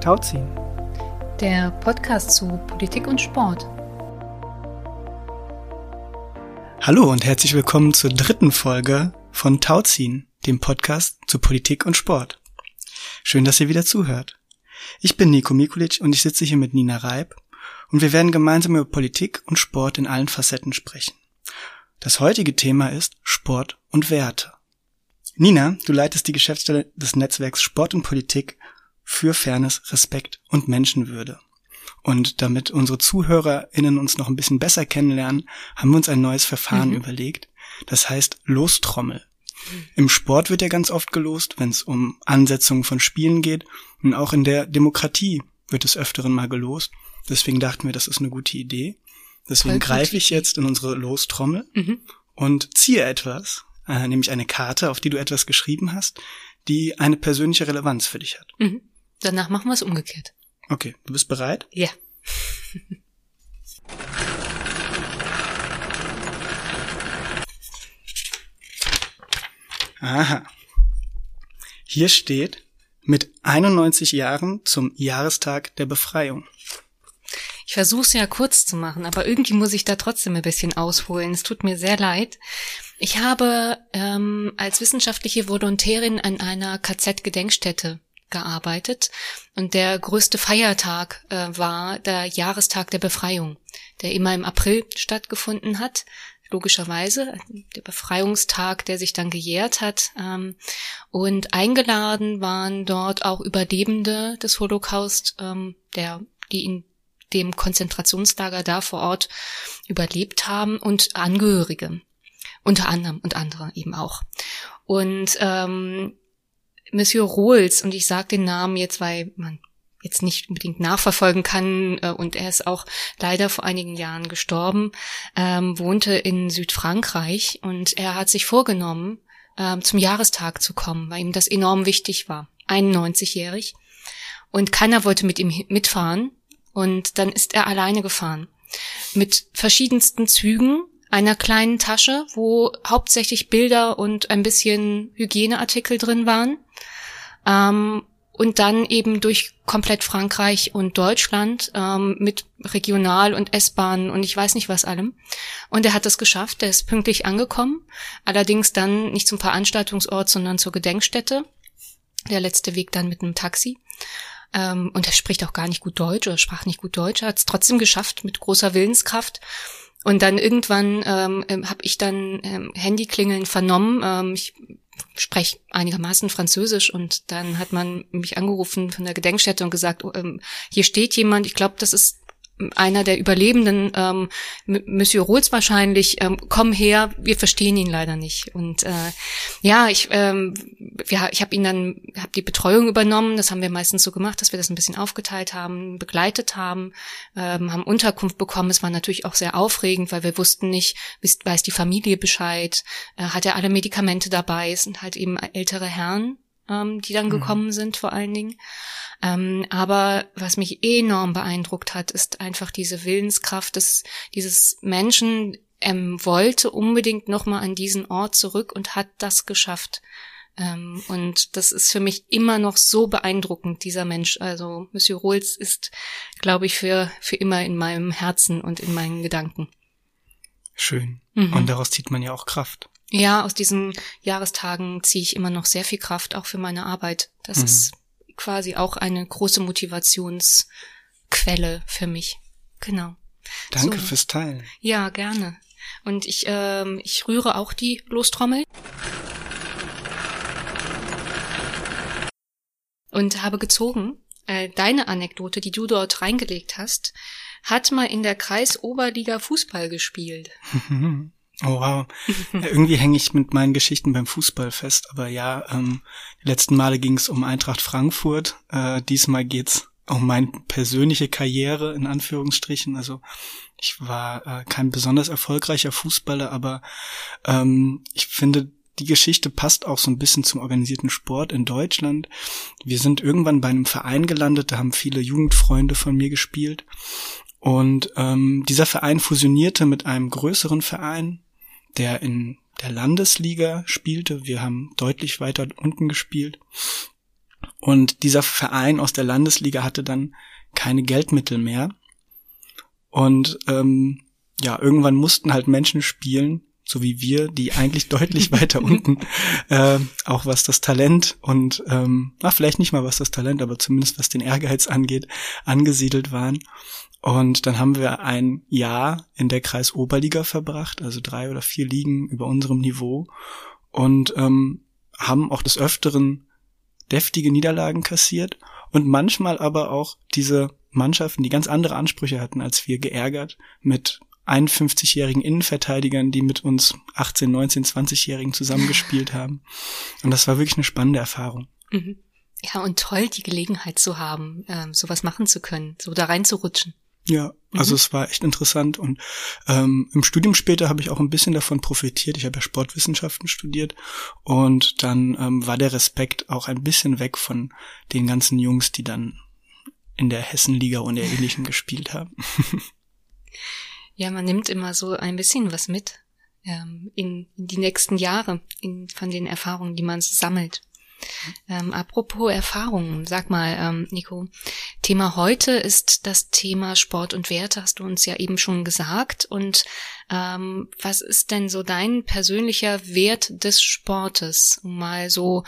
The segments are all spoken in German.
Tauziehen. Der Podcast zu Politik und Sport. Hallo und herzlich willkommen zur dritten Folge von Tauziehen, dem Podcast zu Politik und Sport. Schön, dass ihr wieder zuhört. Ich bin Nico Mikulic und ich sitze hier mit Nina Reib und wir werden gemeinsam über Politik und Sport in allen Facetten sprechen. Das heutige Thema ist Sport und Werte. Nina, du leitest die Geschäftsstelle des Netzwerks Sport und Politik für Fairness, Respekt und Menschenwürde. Und damit unsere ZuhörerInnen uns noch ein bisschen besser kennenlernen, haben wir uns ein neues Verfahren mhm. überlegt. Das heißt Lostrommel. Im Sport wird ja ganz oft gelost, wenn es um Ansetzungen von Spielen geht. Und auch in der Demokratie wird es öfteren mal gelost. Deswegen dachten wir, das ist eine gute Idee. Deswegen greife ich jetzt in unsere Lostrommel mhm. und ziehe etwas, äh, nämlich eine Karte, auf die du etwas geschrieben hast, die eine persönliche Relevanz für dich hat. Mhm. Danach machen wir es umgekehrt. Okay, du bist bereit? Ja. Aha. Hier steht mit 91 Jahren zum Jahrestag der Befreiung. Ich versuche es ja kurz zu machen, aber irgendwie muss ich da trotzdem ein bisschen ausholen. Es tut mir sehr leid. Ich habe ähm, als wissenschaftliche Volontärin an einer KZ-Gedenkstätte gearbeitet und der größte Feiertag äh, war der Jahrestag der Befreiung, der immer im April stattgefunden hat. Logischerweise der Befreiungstag, der sich dann gejährt hat. Ähm, und eingeladen waren dort auch Überlebende des Holocaust, ähm, der, die in dem Konzentrationslager da vor Ort überlebt haben und Angehörige. Unter anderem und andere eben auch. Und ähm, Monsieur Rohls, und ich sage den Namen jetzt, weil man jetzt nicht unbedingt nachverfolgen kann äh, und er ist auch leider vor einigen Jahren gestorben, ähm, wohnte in Südfrankreich und er hat sich vorgenommen, ähm, zum Jahrestag zu kommen, weil ihm das enorm wichtig war. 91-jährig. Und keiner wollte mit ihm mitfahren und dann ist er alleine gefahren. Mit verschiedensten Zügen einer kleinen Tasche, wo hauptsächlich Bilder und ein bisschen Hygieneartikel drin waren. Ähm, und dann eben durch komplett Frankreich und Deutschland ähm, mit Regional- und S-Bahnen und ich weiß nicht was allem. Und er hat es geschafft, er ist pünktlich angekommen, allerdings dann nicht zum Veranstaltungsort, sondern zur Gedenkstätte. Der letzte Weg dann mit einem Taxi. Ähm, und er spricht auch gar nicht gut Deutsch oder sprach nicht gut Deutsch, hat es trotzdem geschafft mit großer Willenskraft. Und dann irgendwann ähm habe ich dann ähm, Handyklingeln vernommen. Ähm, ich spreche einigermaßen Französisch und dann hat man mich angerufen von der Gedenkstätte und gesagt, oh, ähm, hier steht jemand, ich glaube, das ist einer der Überlebenden, ähm, Monsieur Rohls wahrscheinlich, ähm, komm her, wir verstehen ihn leider nicht. Und äh, ja, ich, ähm, wir, ich habe ihn dann, habe die Betreuung übernommen. Das haben wir meistens so gemacht, dass wir das ein bisschen aufgeteilt haben, begleitet haben, ähm, haben Unterkunft bekommen. Es war natürlich auch sehr aufregend, weil wir wussten nicht, weiß die Familie Bescheid, äh, hat er alle Medikamente dabei. Es sind halt eben ältere Herren, ähm, die dann mhm. gekommen sind, vor allen Dingen. Ähm, aber was mich enorm beeindruckt hat, ist einfach diese Willenskraft des, dieses Menschen, ähm, wollte unbedingt nochmal an diesen Ort zurück und hat das geschafft. Ähm, und das ist für mich immer noch so beeindruckend, dieser Mensch. Also Monsieur Rohls ist, glaube ich, für, für immer in meinem Herzen und in meinen Gedanken. Schön. Mhm. Und daraus zieht man ja auch Kraft. Ja, aus diesen Jahrestagen ziehe ich immer noch sehr viel Kraft, auch für meine Arbeit. Das mhm. ist quasi auch eine große Motivationsquelle für mich. Genau. Danke so. fürs Teilen. Ja, gerne. Und ich, ähm, ich rühre auch die Lostrommel. Und habe gezogen. Äh, deine Anekdote, die du dort reingelegt hast, hat mal in der Kreisoberliga Fußball gespielt. Oh wow. Irgendwie hänge ich mit meinen Geschichten beim Fußball fest, aber ja, ähm, die letzten Male ging es um Eintracht Frankfurt. Äh, diesmal geht's um meine persönliche Karriere in Anführungsstrichen. Also ich war äh, kein besonders erfolgreicher Fußballer, aber ähm, ich finde, die Geschichte passt auch so ein bisschen zum organisierten Sport in Deutschland. Wir sind irgendwann bei einem Verein gelandet, da haben viele Jugendfreunde von mir gespielt. Und ähm, dieser Verein fusionierte mit einem größeren Verein, der in der Landesliga spielte. Wir haben deutlich weiter unten gespielt. Und dieser Verein aus der Landesliga hatte dann keine Geldmittel mehr. Und ähm, ja, irgendwann mussten halt Menschen spielen, so wie wir, die eigentlich deutlich weiter unten, äh, auch was das Talent und, ähm, na, vielleicht nicht mal was das Talent, aber zumindest was den Ehrgeiz angeht, angesiedelt waren. Und dann haben wir ein Jahr in der Kreisoberliga verbracht, also drei oder vier Ligen über unserem Niveau und ähm, haben auch des Öfteren deftige Niederlagen kassiert und manchmal aber auch diese Mannschaften, die ganz andere Ansprüche hatten als wir, geärgert mit 51-jährigen Innenverteidigern, die mit uns 18, 19, 20-jährigen zusammengespielt haben. Und das war wirklich eine spannende Erfahrung. Mhm. Ja, und toll, die Gelegenheit zu haben, ähm, sowas machen zu können, so da reinzurutschen. Ja, also mhm. es war echt interessant und ähm, im Studium später habe ich auch ein bisschen davon profitiert. Ich habe ja Sportwissenschaften studiert und dann ähm, war der Respekt auch ein bisschen weg von den ganzen Jungs, die dann in der Hessenliga und der ähnlichen gespielt haben. Ja, man nimmt immer so ein bisschen was mit ähm, in, die nächsten Jahre in, von den Erfahrungen, die man so sammelt. Ähm, apropos Erfahrungen, sag mal, ähm, Nico, Thema heute ist das Thema Sport und Werte, hast du uns ja eben schon gesagt. Und ähm, was ist denn so dein persönlicher Wert des Sportes, um mal so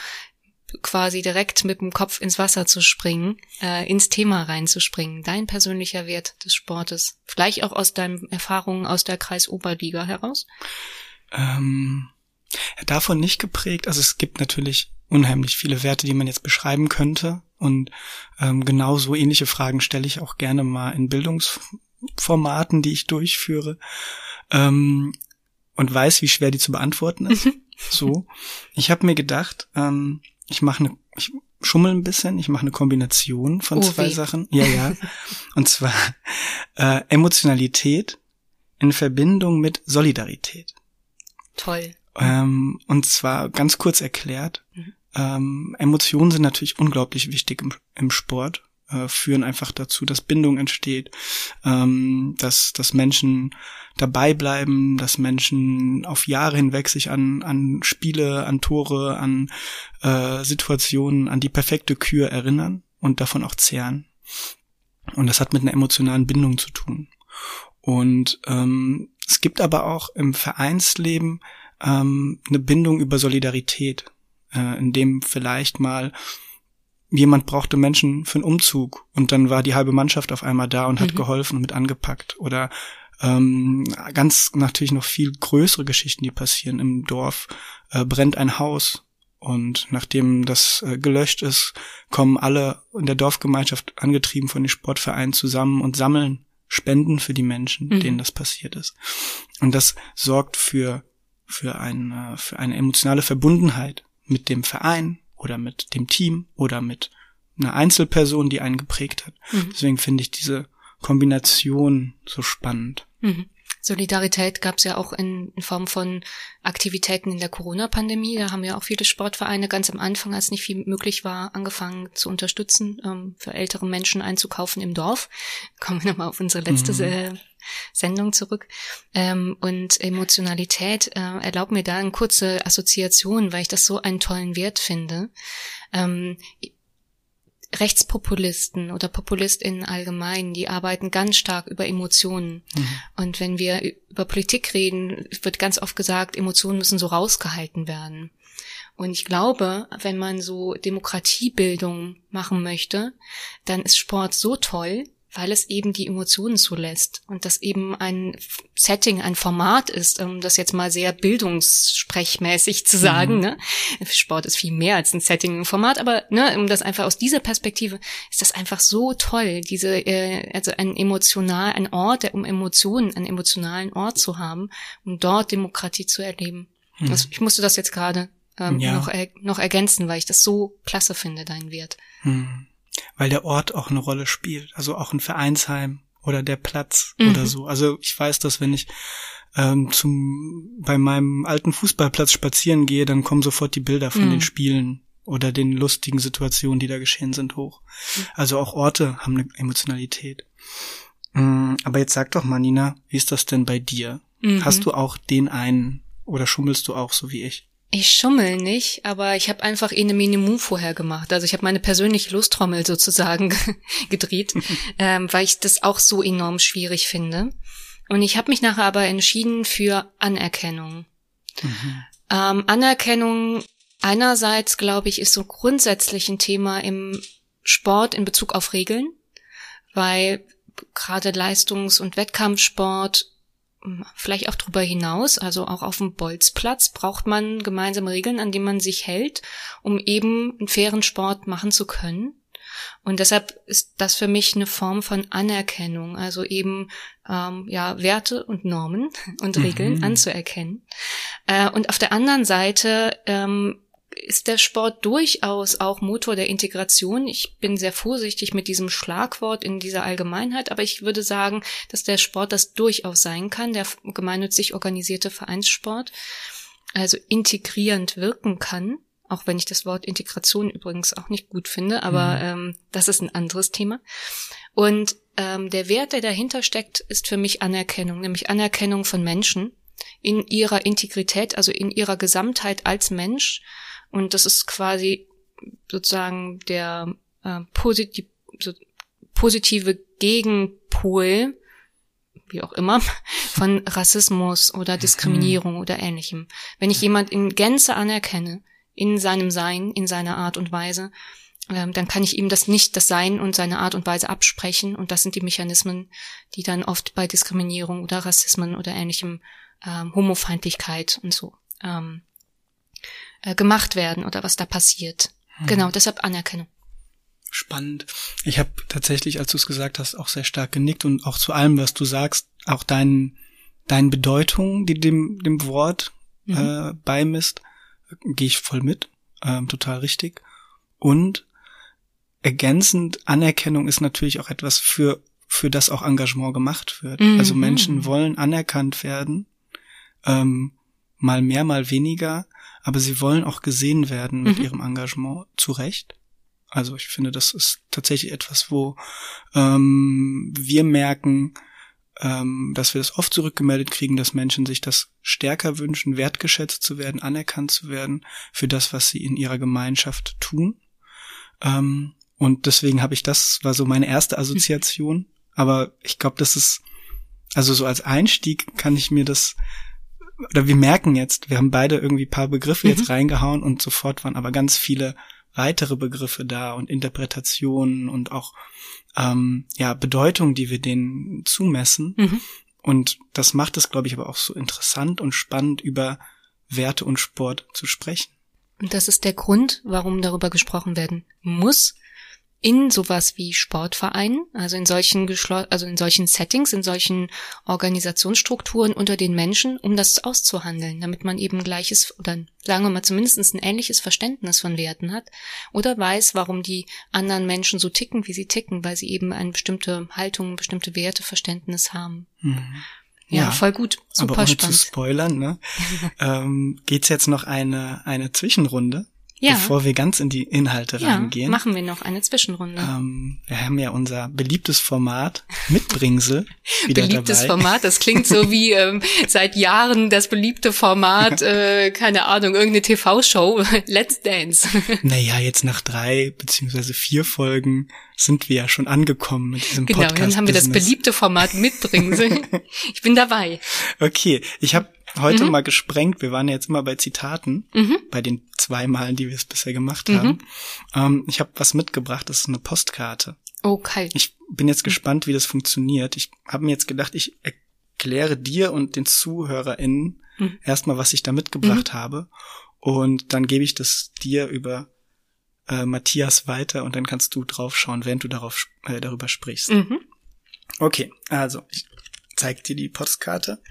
quasi direkt mit dem Kopf ins Wasser zu springen, äh, ins Thema reinzuspringen, dein persönlicher Wert des Sportes, vielleicht auch aus deinen Erfahrungen aus der Kreisoberliga heraus? Ähm, davon nicht geprägt. Also es gibt natürlich unheimlich viele Werte, die man jetzt beschreiben könnte. Und ähm, genau so ähnliche Fragen stelle ich auch gerne mal in Bildungsformaten, die ich durchführe. Ähm, und weiß, wie schwer die zu beantworten ist. so. Ich habe mir gedacht, ähm, ich mache eine, ich schummel ein bisschen, ich mache eine Kombination von oh, zwei? Sachen. Ja, ja. und zwar äh, Emotionalität in Verbindung mit Solidarität. Toll. Ähm, und zwar ganz kurz erklärt, mhm. Ähm, Emotionen sind natürlich unglaublich wichtig im, im Sport, äh, führen einfach dazu, dass Bindung entsteht, ähm, dass, dass Menschen dabei bleiben, dass Menschen auf Jahre hinweg sich an, an Spiele, an Tore, an äh, Situationen, an die perfekte Kür erinnern und davon auch zehren. Und das hat mit einer emotionalen Bindung zu tun. Und ähm, es gibt aber auch im Vereinsleben ähm, eine Bindung über Solidarität, äh, in dem vielleicht mal jemand brauchte Menschen für einen Umzug und dann war die halbe Mannschaft auf einmal da und hat mhm. geholfen und mit angepackt oder ähm, ganz natürlich noch viel größere Geschichten, die passieren im Dorf, äh, brennt ein Haus und nachdem das äh, gelöscht ist, kommen alle in der Dorfgemeinschaft angetrieben von den Sportvereinen zusammen und sammeln Spenden für die Menschen, mhm. denen das passiert ist. Und das sorgt für für eine, für eine emotionale Verbundenheit mit dem Verein oder mit dem Team oder mit einer Einzelperson, die einen geprägt hat. Mhm. Deswegen finde ich diese Kombination so spannend. Mhm. Solidarität gab es ja auch in, in, Form von Aktivitäten in der Corona-Pandemie. Da haben ja auch viele Sportvereine ganz am Anfang, als nicht viel möglich war, angefangen zu unterstützen, ähm, für ältere Menschen einzukaufen im Dorf. Kommen wir nochmal auf unsere letzte mhm. Sendung zurück. Ähm, und Emotionalität äh, erlaubt mir da eine kurze Assoziation, weil ich das so einen tollen Wert finde. Ähm, Rechtspopulisten oder PopulistInnen allgemein, die arbeiten ganz stark über Emotionen. Mhm. Und wenn wir über Politik reden, wird ganz oft gesagt, Emotionen müssen so rausgehalten werden. Und ich glaube, wenn man so Demokratiebildung machen möchte, dann ist Sport so toll, weil es eben die Emotionen zulässt und das eben ein Setting, ein Format ist, um das jetzt mal sehr bildungssprechmäßig zu sagen. Mhm. Ne? Sport ist viel mehr als ein Setting, ein Format, aber ne, um das einfach aus dieser Perspektive ist das einfach so toll, diese äh, also ein emotional, ein Ort, der um Emotionen, einen emotionalen Ort zu haben, um dort Demokratie zu erleben. Mhm. Also ich musste das jetzt gerade ähm, ja. noch, er, noch ergänzen, weil ich das so klasse finde, dein Wert. Mhm weil der Ort auch eine Rolle spielt. Also auch ein Vereinsheim oder der Platz mhm. oder so. Also ich weiß, dass wenn ich ähm, zum bei meinem alten Fußballplatz spazieren gehe, dann kommen sofort die Bilder von mhm. den Spielen oder den lustigen Situationen, die da geschehen sind, hoch. Mhm. Also auch Orte haben eine Emotionalität. Mm, aber jetzt sag doch mal, Nina, wie ist das denn bei dir? Mhm. Hast du auch den einen oder schummelst du auch so wie ich? Ich schummel nicht, aber ich habe einfach eine Minimu vorher gemacht. Also ich habe meine persönliche Lusttrommel sozusagen gedreht, ähm, weil ich das auch so enorm schwierig finde. Und ich habe mich nachher aber entschieden für Anerkennung. Mhm. Ähm, Anerkennung einerseits, glaube ich, ist so grundsätzlich ein Thema im Sport in Bezug auf Regeln, weil gerade Leistungs- und Wettkampfsport vielleicht auch darüber hinaus, also auch auf dem Bolzplatz, braucht man gemeinsame Regeln, an die man sich hält, um eben einen fairen Sport machen zu können. Und deshalb ist das für mich eine Form von Anerkennung, also eben ähm, ja Werte und Normen und Regeln mhm. anzuerkennen. Äh, und auf der anderen Seite ähm, ist der Sport durchaus auch Motor der Integration. Ich bin sehr vorsichtig mit diesem Schlagwort in dieser Allgemeinheit, aber ich würde sagen, dass der Sport das durchaus sein kann, der gemeinnützig organisierte Vereinssport, also integrierend wirken kann. Auch wenn ich das Wort Integration übrigens auch nicht gut finde, aber mhm. ähm, das ist ein anderes Thema. Und ähm, der Wert, der dahinter steckt, ist für mich Anerkennung, nämlich Anerkennung von Menschen in ihrer Integrität, also in ihrer Gesamtheit als Mensch und das ist quasi sozusagen der äh, positiv, so, positive Gegenpol, wie auch immer, von Rassismus oder Diskriminierung mhm. oder ähnlichem. Wenn ich jemand in Gänze anerkenne, in seinem Sein, in seiner Art und Weise, ähm, dann kann ich ihm das nicht, das Sein und seine Art und Weise absprechen. Und das sind die Mechanismen, die dann oft bei Diskriminierung oder Rassismen oder ähnlichem ähm, Homofeindlichkeit und so ähm, äh, gemacht werden oder was da passiert. Hm. Genau, deshalb Anerkennung. Spannend. Ich habe tatsächlich, als du es gesagt hast, auch sehr stark genickt und auch zu allem, was du sagst, auch dein, deine Bedeutung, die dem, dem Wort mhm. äh, beimisst, gehe ich voll mit. Ähm, total richtig. Und ergänzend Anerkennung ist natürlich auch etwas für für das auch Engagement gemacht wird. Mhm. Also Menschen wollen anerkannt werden, ähm, mal mehr, mal weniger aber sie wollen auch gesehen werden mit mhm. ihrem Engagement zu Recht. Also ich finde, das ist tatsächlich etwas, wo ähm, wir merken, ähm, dass wir das oft zurückgemeldet kriegen, dass Menschen sich das stärker wünschen, wertgeschätzt zu werden, anerkannt zu werden für das, was sie in ihrer Gemeinschaft tun. Ähm, und deswegen habe ich das, war so meine erste Assoziation. Aber ich glaube, das ist, also so als Einstieg kann ich mir das oder wir merken jetzt, wir haben beide irgendwie paar Begriffe mhm. jetzt reingehauen und sofort waren aber ganz viele weitere Begriffe da und Interpretationen und auch ähm, ja Bedeutung, die wir denen zumessen. Mhm. Und das macht es, glaube ich, aber auch so interessant und spannend über Werte und Sport zu sprechen. Und das ist der Grund, warum darüber gesprochen werden muss, in sowas wie Sportvereinen, also in solchen also in solchen Settings, in solchen Organisationsstrukturen unter den Menschen, um das auszuhandeln, damit man eben gleiches oder sagen wir mal zumindest ein ähnliches Verständnis von Werten hat oder weiß, warum die anderen Menschen so ticken, wie sie ticken, weil sie eben eine bestimmte Haltung, bestimmte Werteverständnis haben. Mhm. Ja, ja, voll gut. Super aber ohne spannend. zu spoilern, ne? ähm, geht's jetzt noch eine, eine Zwischenrunde ja. bevor wir ganz in die Inhalte ja, reingehen. machen wir noch eine Zwischenrunde. Ähm, wir haben ja unser beliebtes Format Mitbringsel wieder Beliebtes dabei. Format, das klingt so wie ähm, seit Jahren das beliebte Format, äh, keine Ahnung, irgendeine TV-Show, Let's Dance. naja, jetzt nach drei beziehungsweise vier Folgen sind wir ja schon angekommen mit diesem genau, Podcast. Genau, dann haben wir das beliebte Format Mitbringsel. ich bin dabei. Okay, ich habe heute mhm. mal gesprengt. Wir waren ja jetzt immer bei Zitaten, mhm. bei den zwei Malen, die wir es bisher gemacht mhm. haben. Ähm, ich habe was mitgebracht, das ist eine Postkarte. Okay. Ich bin jetzt gespannt, wie das funktioniert. Ich habe mir jetzt gedacht, ich erkläre dir und den ZuhörerInnen mhm. erstmal, was ich da mitgebracht mhm. habe. Und dann gebe ich das dir über äh, Matthias weiter und dann kannst du draufschauen, während du darauf, äh, darüber sprichst. Mhm. Okay, also ich zeige dir die Postkarte.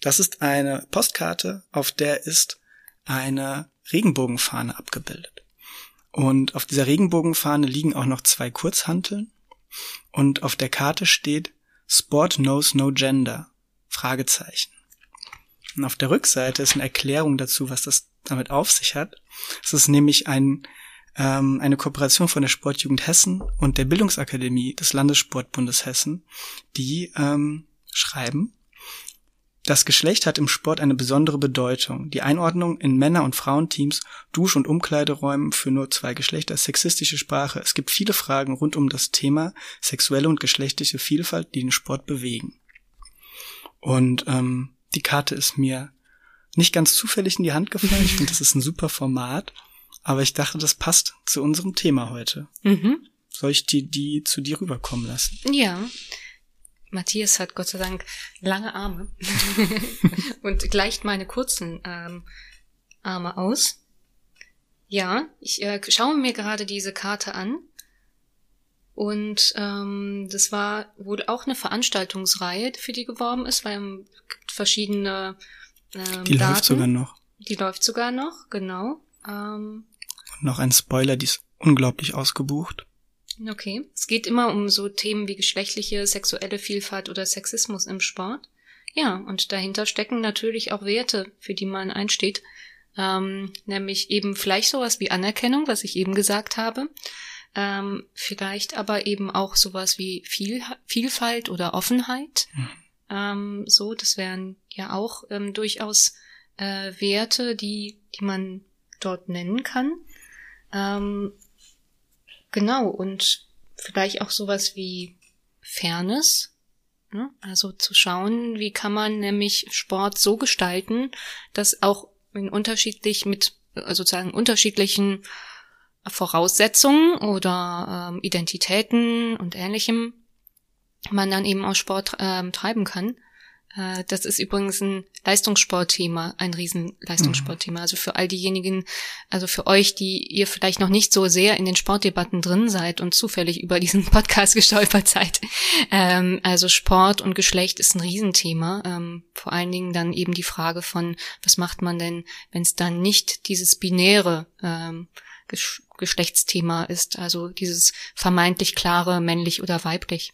Das ist eine Postkarte, auf der ist eine Regenbogenfahne abgebildet. Und auf dieser Regenbogenfahne liegen auch noch zwei Kurzhanteln. Und auf der Karte steht Sport knows no gender. Fragezeichen. Und auf der Rückseite ist eine Erklärung dazu, was das damit auf sich hat. Es ist nämlich ein, ähm, eine Kooperation von der Sportjugend Hessen und der Bildungsakademie des Landessportbundes Hessen, die ähm, schreiben, Das Geschlecht hat im Sport eine besondere Bedeutung. Die Einordnung in Männer- und Frauenteams, Dusch- und Umkleideräumen für nur zwei Geschlechter, sexistische Sprache. Es gibt viele Fragen rund um das Thema sexuelle und geschlechtliche Vielfalt, die den Sport bewegen. Und ähm, die Karte ist mir nicht ganz zufällig in die Hand gefallen. Ich finde, das ist ein super Format. Aber ich dachte, das passt zu unserem Thema heute. Mhm. Soll ich die, die zu dir rüberkommen lassen? Ja. Matthias hat Gott sei Dank lange Arme und gleicht meine kurzen ähm, Arme aus. Ja, ich äh, schaue mir gerade diese Karte an. Und ähm, das war wohl auch eine Veranstaltungsreihe, für die geworben ist, weil es gibt verschiedene ähm, Die Daten. läuft sogar noch. Die läuft sogar noch, genau. Ähm, Und noch ein Spoiler, die ist unglaublich ausgebucht. Okay. Es geht immer um so Themen wie geschlechtliche, sexuelle Vielfalt oder Sexismus im Sport. Ja, und dahinter stecken natürlich auch Werte, für die man einsteht. Ähm, nämlich eben vielleicht sowas wie Anerkennung, was ich eben gesagt habe. Ähm, vielleicht aber eben auch sowas wie Viel Vielfalt oder Offenheit. Ähm, so, das wären ja auch ähm, durchaus äh, Werte, die, die man dort nennen kann. Ähm, Genau, und vielleicht auch sowas wie Fairness. Ne? Also zu schauen, wie kann man nämlich Sport so gestalten, dass auch in unterschiedlich mit also sozusagen unterschiedlichen Voraussetzungen oder ähm, Identitäten und ähnlichem man dann eben auch Sport ähm, treiben kann. Äh, das ist übrigens ein Leistungssportthema, ein Riesen-Leistungssportthema. Also für all diejenigen, also für euch, die ihr vielleicht noch nicht so sehr in den Sportdebatten drin seid und zufällig über diesen Podcast gestolpert seid. Ähm, also Sport und Geschlecht ist ein Riesenthema. Ähm, vor allen Dingen dann eben die Frage von, was macht man denn, wenn es dann nicht dieses binäre ähm, Gesch Geschlechtsthema ist, also dieses vermeintlich klare männlich oder weiblich.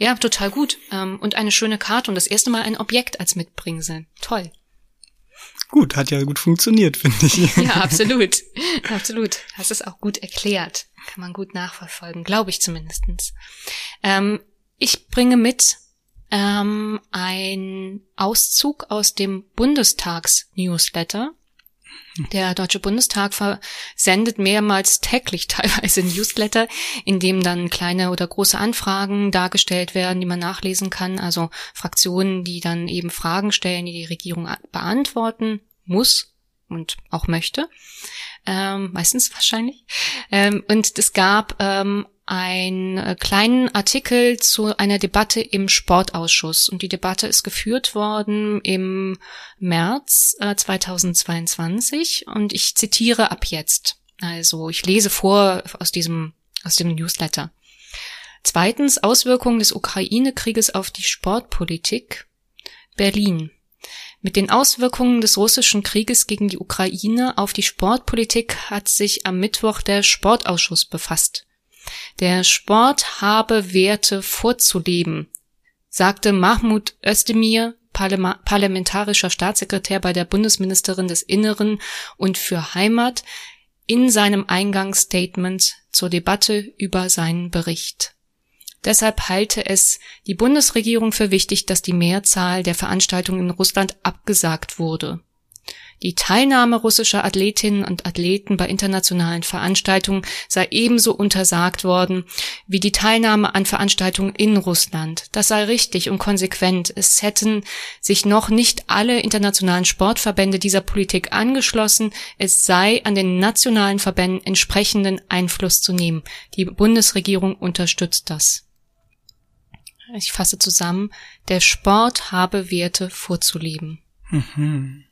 Ja, total gut. Ähm, und eine schöne Karte und das erste Mal ein Objekt als Mitbringsel. Toll. Gut, hat ja gut funktioniert, finde ich. Ja, absolut. absolut. Hast es auch gut erklärt. Kann man gut nachverfolgen, glaube ich zumindestens. Ähm, ich bringe mit ähm, ein Auszug aus dem Bundestags-Newsletter. Der Deutsche Bundestag versendet mehrmals täglich teilweise Newsletter, in dem dann kleine oder große Anfragen dargestellt werden, die man nachlesen kann. Also Fraktionen, die dann eben Fragen stellen, die die Regierung beantworten muss und auch möchte. Ähm, meistens wahrscheinlich. Ähm, und es gab ähm, einen äh, kleinen Artikel zu einer Debatte im Sportausschuss. Und die Debatte ist geführt worden im März äh, 2022. Und ich zitiere ab jetzt. Also ich lese vor aus diesem, aus dem Newsletter. Zweitens Auswirkungen des Ukraine-Krieges auf die Sportpolitik. Berlin. Mit den Auswirkungen des russischen Krieges gegen die Ukraine auf die Sportpolitik hat sich am Mittwoch der Sportausschuss befasst. Der Sport habe Werte vorzuleben, sagte Mahmoud Özdemir, parlamentarischer Staatssekretär bei der Bundesministerin des Inneren und für Heimat, in seinem Eingangsstatement zur Debatte über seinen Bericht. Deshalb halte es die Bundesregierung für wichtig, dass die Mehrzahl der Veranstaltungen in Russland abgesagt wurde. Die Teilnahme russischer Athletinnen und Athleten bei internationalen Veranstaltungen sei ebenso untersagt worden wie die Teilnahme an Veranstaltungen in Russland. Das sei richtig und konsequent. Es hätten sich noch nicht alle internationalen Sportverbände dieser Politik angeschlossen. Es sei an den nationalen Verbänden entsprechenden Einfluss zu nehmen. Die Bundesregierung unterstützt das. Ich fasse zusammen, der Sport habe Werte vorzuleben. Mhm.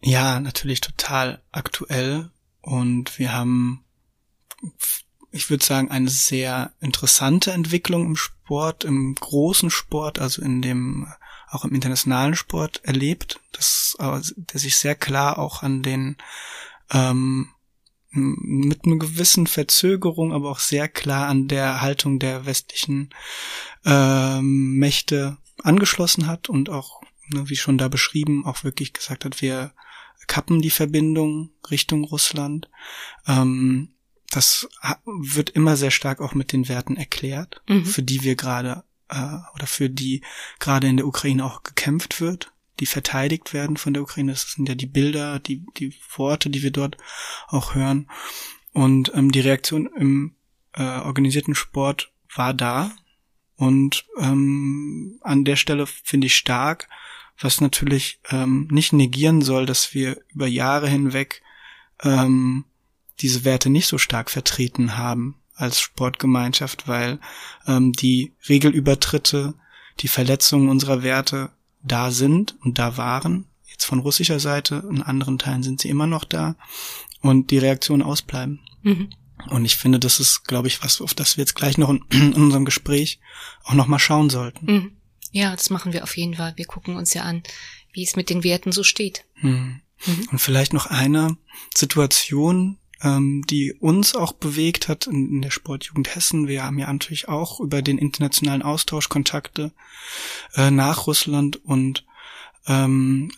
Ja, natürlich total aktuell und wir haben, ich würde sagen, eine sehr interessante Entwicklung im Sport, im großen Sport, also in dem, auch im internationalen Sport erlebt, das, der sich sehr klar auch an den, ähm, mit einer gewissen Verzögerung, aber auch sehr klar an der Haltung der westlichen ähm, Mächte angeschlossen hat und auch, ne, wie schon da beschrieben, auch wirklich gesagt hat, wir kappen die Verbindung Richtung Russland. Ähm, das wird immer sehr stark auch mit den Werten erklärt, Mhm. für die wir gerade äh, oder für die gerade in der Ukraine auch gekämpft wird, die verteidigt werden von der Ukraine. Das sind ja die Bilder, die, die Worte, die wir dort auch hören. Und ähm, die Reaktion im äh, organisierten Sport war da. Und ähm, an der Stelle finde ich stark, was natürlich ähm, nicht negieren soll, dass wir über Jahre hinweg ähm, diese Werte nicht so stark vertreten haben als Sportgemeinschaft, weil ähm, die Regelübertritte, die Verletzungen unserer Werte da sind und da waren. Jetzt von russischer Seite, in anderen Teilen sind sie immer noch da und die Reaktionen ausbleiben. Mhm. Und ich finde, das ist, glaube ich, was, auf das wir jetzt gleich noch in, in unserem Gespräch auch noch mal schauen sollten. Mhm. Ja, das machen wir auf jeden Fall. Wir gucken uns ja an, wie es mit den Werten so steht. Mhm. Mhm. Und vielleicht noch eine Situation, ähm, die uns auch bewegt hat in, in, der Sportjugend Hessen. Wir haben ja natürlich auch über den internationalen Austausch Kontakte äh, nach Russland und ähm,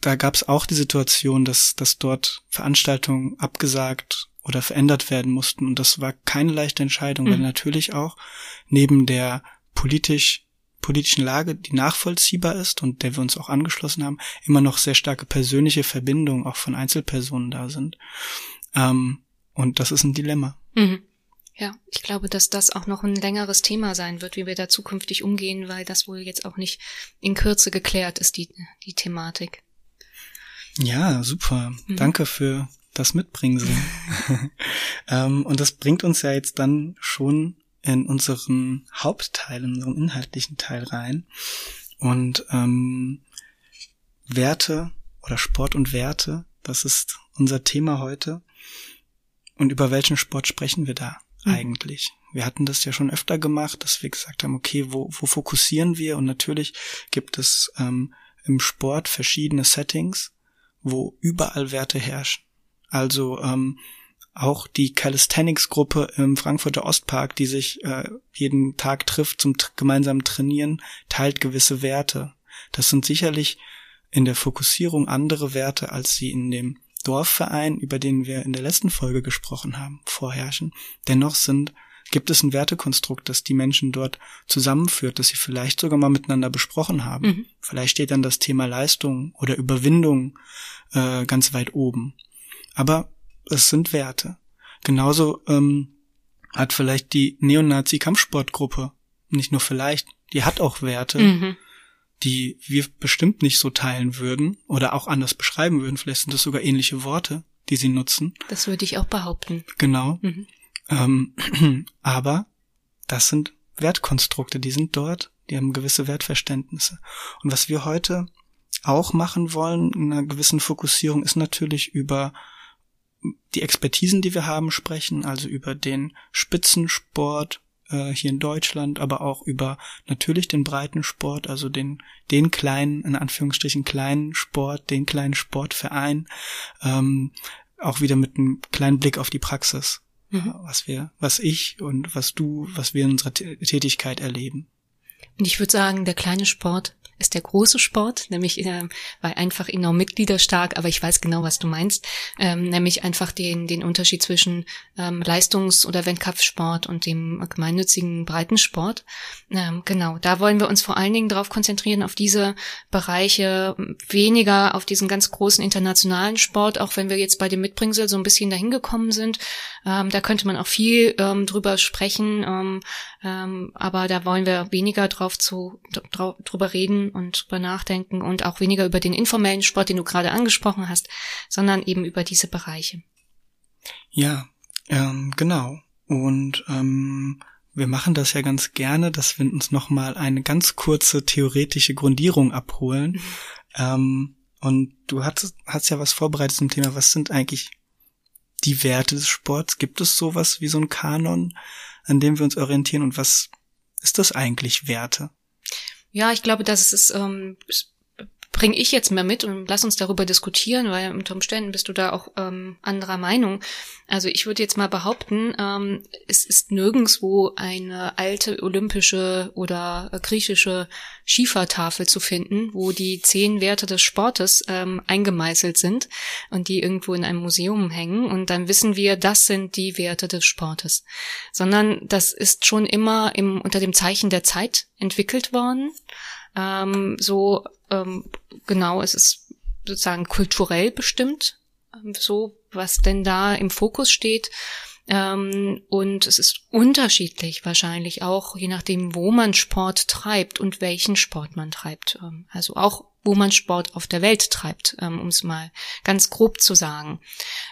da gab es auch die Situation, dass, dass dort Veranstaltungen abgesagt oder verändert werden mussten. Und das war keine leichte Entscheidung, mhm. weil natürlich auch neben der politisch politischen Lage, die nachvollziehbar ist und der wir uns auch angeschlossen haben, immer noch sehr starke persönliche Verbindungen auch von Einzelpersonen da sind. Ähm, und das ist ein Dilemma. Mhm. Ja, ich glaube, dass das auch noch ein längeres Thema sein wird, wie wir da zukünftig umgehen, weil das wohl jetzt auch nicht in Kürze geklärt ist, die, die Thematik. Ja, super. Mhm. Danke für das Mitbringsel. ähm, und das bringt uns ja jetzt dann schon in unseren Hauptteil, in unseren inhaltlichen Teil rein. Und ähm, Werte oder Sport und Werte, das ist unser Thema heute. Und über welchen Sport sprechen wir da mhm. eigentlich? Wir hatten das ja schon öfter gemacht, dass wir gesagt haben, okay, wo, wo fokussieren wir? Und natürlich gibt es ähm, im Sport verschiedene Settings, wo überall Werte herrschen. Also ähm, auch die Calisthenics-Gruppe im Frankfurter Ostpark, die sich äh, jeden Tag trifft zum gemeinsamen Trainieren, teilt gewisse Werte. Das sind sicherlich in der Fokussierung andere Werte, als sie in dem Dorfverein, über den wir in der letzten Folge gesprochen haben, vorherrschen. Dennoch sind, gibt es ein Wertekonstrukt, das die Menschen dort zusammenführt, das sie vielleicht sogar mal miteinander besprochen haben. Mhm. Vielleicht steht dann das Thema Leistung oder Überwindung äh, ganz weit oben. Aber es sind Werte. Genauso ähm, hat vielleicht die Neonazi-Kampfsportgruppe, nicht nur vielleicht, die hat auch Werte. Mhm die wir bestimmt nicht so teilen würden oder auch anders beschreiben würden. Vielleicht sind das sogar ähnliche Worte, die sie nutzen. Das würde ich auch behaupten. Genau. Mhm. Ähm, aber das sind Wertkonstrukte, die sind dort, die haben gewisse Wertverständnisse. Und was wir heute auch machen wollen in einer gewissen Fokussierung ist natürlich über die Expertisen, die wir haben, sprechen, also über den Spitzensport, äh, hier in Deutschland, aber auch über natürlich den Breitensport, also den, den kleinen, in Anführungsstrichen kleinen Sport, den kleinen Sportverein, ähm, auch wieder mit einem kleinen Blick auf die Praxis, mhm. was wir, was ich und was du, was wir in unserer Tätigkeit erleben. Und ich würde sagen, der kleine Sport ist der große Sport, nämlich äh, weil einfach enorm Mitgliederstark, aber ich weiß genau, was du meinst, ähm, nämlich einfach den, den Unterschied zwischen ähm, Leistungs- oder Wettkampfsport und dem gemeinnützigen Breitensport. Ähm, genau, da wollen wir uns vor allen Dingen darauf konzentrieren, auf diese Bereiche, weniger auf diesen ganz großen internationalen Sport, auch wenn wir jetzt bei dem Mitbringsel so ein bisschen dahin gekommen sind. Ähm, da könnte man auch viel ähm, drüber sprechen, ähm, ähm, aber da wollen wir weniger drauf zu, drüber reden, und drüber nachdenken und auch weniger über den informellen Sport, den du gerade angesprochen hast, sondern eben über diese Bereiche. Ja, ähm, genau. Und ähm, wir machen das ja ganz gerne, dass wir uns nochmal eine ganz kurze theoretische Grundierung abholen. Mhm. Ähm, und du hast, hast ja was vorbereitet zum Thema, was sind eigentlich die Werte des Sports? Gibt es sowas wie so ein Kanon, an dem wir uns orientieren? Und was ist das eigentlich Werte? Ja, ich glaube, dass es ähm, bringe ich jetzt mehr mit und lass uns darüber diskutieren, weil unter Umständen bist du da auch ähm, anderer Meinung. Also ich würde jetzt mal behaupten, ähm, es ist nirgendswo eine alte olympische oder griechische Schiefertafel zu finden, wo die zehn Werte des Sportes ähm, eingemeißelt sind und die irgendwo in einem Museum hängen und dann wissen wir, das sind die Werte des Sportes, sondern das ist schon immer im, unter dem Zeichen der Zeit entwickelt worden. Ähm, so ähm, genau, es ist sozusagen kulturell bestimmt, ähm, so was denn da im Fokus steht. Ähm, und es ist unterschiedlich wahrscheinlich auch, je nachdem, wo man Sport treibt und welchen Sport man treibt. Ähm, also auch, wo man Sport auf der Welt treibt, ähm, um es mal ganz grob zu sagen.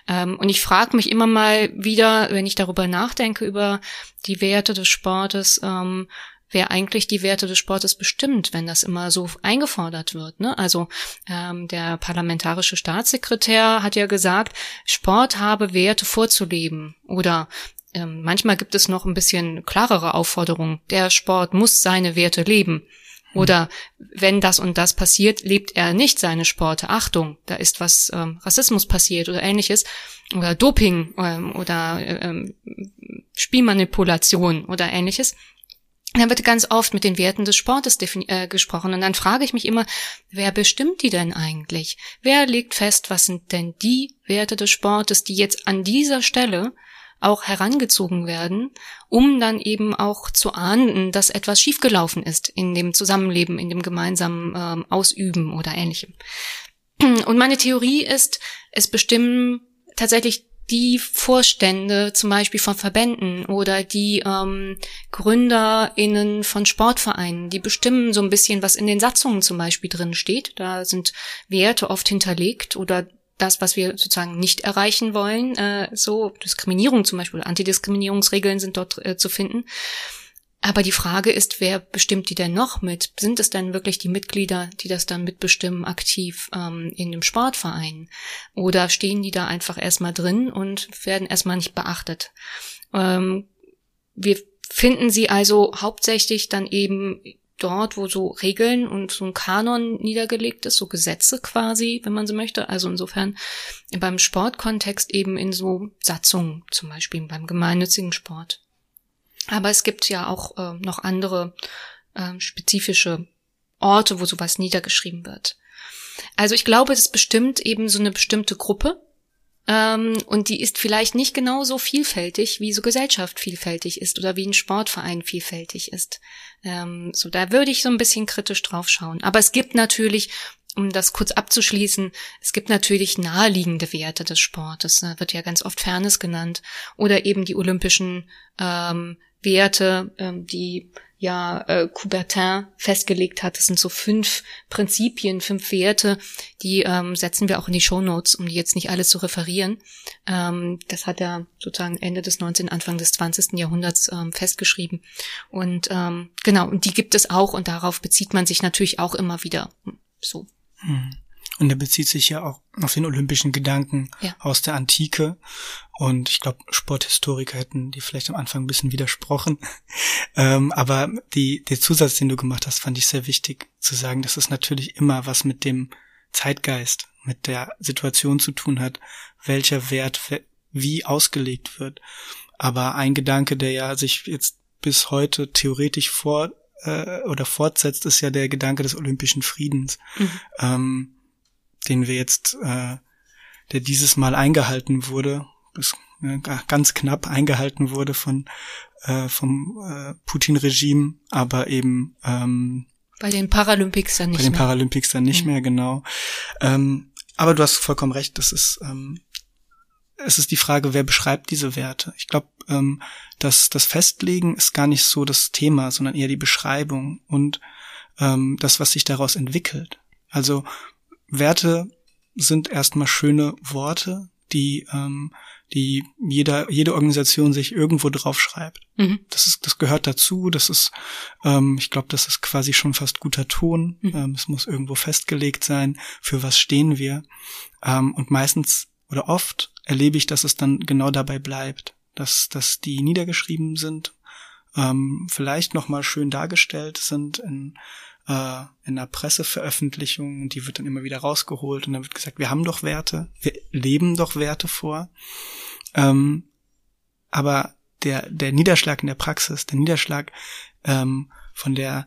Ähm, und ich frage mich immer mal wieder, wenn ich darüber nachdenke, über die Werte des Sportes, ähm, wer eigentlich die Werte des Sportes bestimmt, wenn das immer so eingefordert wird. Ne? Also ähm, der parlamentarische Staatssekretär hat ja gesagt, Sport habe Werte vorzuleben. Oder ähm, manchmal gibt es noch ein bisschen klarere Aufforderungen. Der Sport muss seine Werte leben. Oder wenn das und das passiert, lebt er nicht seine Sporte. Achtung, da ist was ähm, Rassismus passiert oder ähnliches. Oder Doping ähm, oder ähm, Spielmanipulation oder ähnliches. Da wird ganz oft mit den Werten des Sportes äh, gesprochen. Und dann frage ich mich immer, wer bestimmt die denn eigentlich? Wer legt fest, was sind denn die Werte des Sportes, die jetzt an dieser Stelle auch herangezogen werden, um dann eben auch zu ahnden, dass etwas schiefgelaufen ist in dem Zusammenleben, in dem gemeinsamen ähm, Ausüben oder ähnlichem. Und meine Theorie ist, es bestimmen tatsächlich die Vorstände zum Beispiel von Verbänden oder die ähm, GründerInnen von Sportvereinen, die bestimmen so ein bisschen, was in den Satzungen zum Beispiel drin steht. Da sind Werte oft hinterlegt oder das, was wir sozusagen nicht erreichen wollen, äh, so Diskriminierung zum Beispiel, Antidiskriminierungsregeln sind dort äh, zu finden. Aber die Frage ist, wer bestimmt die denn noch mit? Sind es denn wirklich die Mitglieder, die das dann mitbestimmen, aktiv ähm, in dem Sportverein? Oder stehen die da einfach erstmal drin und werden erstmal nicht beachtet? Ähm, wir finden sie also hauptsächlich dann eben dort, wo so Regeln und so ein Kanon niedergelegt ist, so Gesetze quasi, wenn man so möchte. Also insofern beim Sportkontext eben in so Satzungen, zum Beispiel beim gemeinnützigen Sport. Aber es gibt ja auch äh, noch andere äh, spezifische Orte, wo sowas niedergeschrieben wird. Also ich glaube, es bestimmt eben so eine bestimmte Gruppe. Ähm, und die ist vielleicht nicht genauso vielfältig, wie so Gesellschaft vielfältig ist oder wie ein Sportverein vielfältig ist. Ähm, so, da würde ich so ein bisschen kritisch drauf schauen. Aber es gibt natürlich um das kurz abzuschließen, es gibt natürlich naheliegende Werte des Sportes. Da wird ja ganz oft Fairness genannt. Oder eben die olympischen ähm, Werte, ähm, die ja äh, Coubertin festgelegt hat. Das sind so fünf Prinzipien, fünf Werte, die ähm, setzen wir auch in die Show Notes, um die jetzt nicht alles zu referieren. Ähm, das hat er sozusagen Ende des 19., Anfang des 20. Jahrhunderts ähm, festgeschrieben. Und ähm, genau, und die gibt es auch und darauf bezieht man sich natürlich auch immer wieder. So. Hm. Und er bezieht sich ja auch auf den olympischen Gedanken ja. aus der Antike. Und ich glaube, Sporthistoriker hätten die vielleicht am Anfang ein bisschen widersprochen. ähm, aber die, der Zusatz, den du gemacht hast, fand ich sehr wichtig zu sagen, dass es natürlich immer was mit dem Zeitgeist, mit der Situation zu tun hat, welcher Wert wie ausgelegt wird. Aber ein Gedanke, der ja sich jetzt bis heute theoretisch vor äh, oder fortsetzt, ist ja der Gedanke des olympischen Friedens. Mhm. Ähm, den wir jetzt, äh, der dieses Mal eingehalten wurde, bis, äh, ganz knapp eingehalten wurde von äh, vom äh, Putin-Regime, aber eben ähm, bei den Paralympics dann nicht mehr. Bei den mehr. Paralympics dann nicht mhm. mehr, genau. Ähm, aber du hast vollkommen recht, das ist ähm, es ist die Frage, wer beschreibt diese Werte. Ich glaube, ähm, dass das Festlegen ist gar nicht so das Thema, sondern eher die Beschreibung und ähm, das, was sich daraus entwickelt. Also Werte sind erstmal schöne Worte, die, ähm, die jeder, jede Organisation sich irgendwo drauf schreibt. Mhm. Das ist, das gehört dazu. Das ist, ähm, ich glaube, das ist quasi schon fast guter Ton. Mhm. Ähm, es muss irgendwo festgelegt sein. Für was stehen wir? Ähm, und meistens oder oft erlebe ich, dass es dann genau dabei bleibt, dass, dass die niedergeschrieben sind, ähm, vielleicht noch mal schön dargestellt sind in äh, in einer Presseveröffentlichung, die wird dann immer wieder rausgeholt und dann wird gesagt, wir haben doch Werte, wir leben doch Werte vor. Ähm, aber der, der Niederschlag in der Praxis, der Niederschlag ähm, von der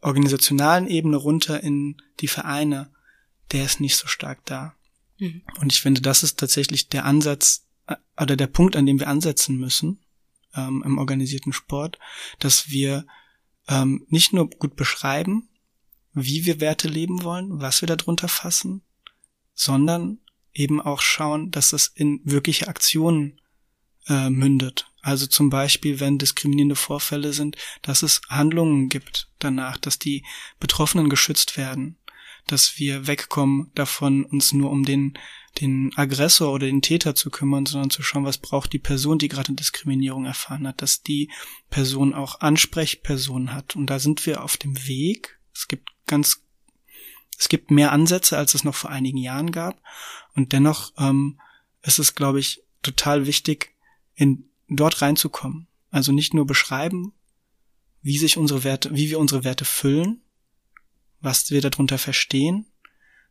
organisationalen Ebene runter in die Vereine, der ist nicht so stark da. Mhm. Und ich finde, das ist tatsächlich der Ansatz äh, oder der Punkt, an dem wir ansetzen müssen ähm, im organisierten Sport, dass wir ähm, nicht nur gut beschreiben, wie wir Werte leben wollen, was wir darunter fassen, sondern eben auch schauen, dass es in wirkliche Aktionen äh, mündet. Also zum Beispiel, wenn diskriminierende Vorfälle sind, dass es Handlungen gibt danach, dass die Betroffenen geschützt werden, dass wir wegkommen davon, uns nur um den, den Aggressor oder den Täter zu kümmern, sondern zu schauen, was braucht die Person, die gerade Diskriminierung erfahren hat, dass die Person auch Ansprechpersonen hat. Und da sind wir auf dem Weg. Es gibt ganz, es gibt mehr Ansätze, als es noch vor einigen Jahren gab. Und dennoch ähm, ist es, glaube ich, total wichtig, in dort reinzukommen. Also nicht nur beschreiben, wie sich unsere Werte, wie wir unsere Werte füllen, was wir darunter verstehen,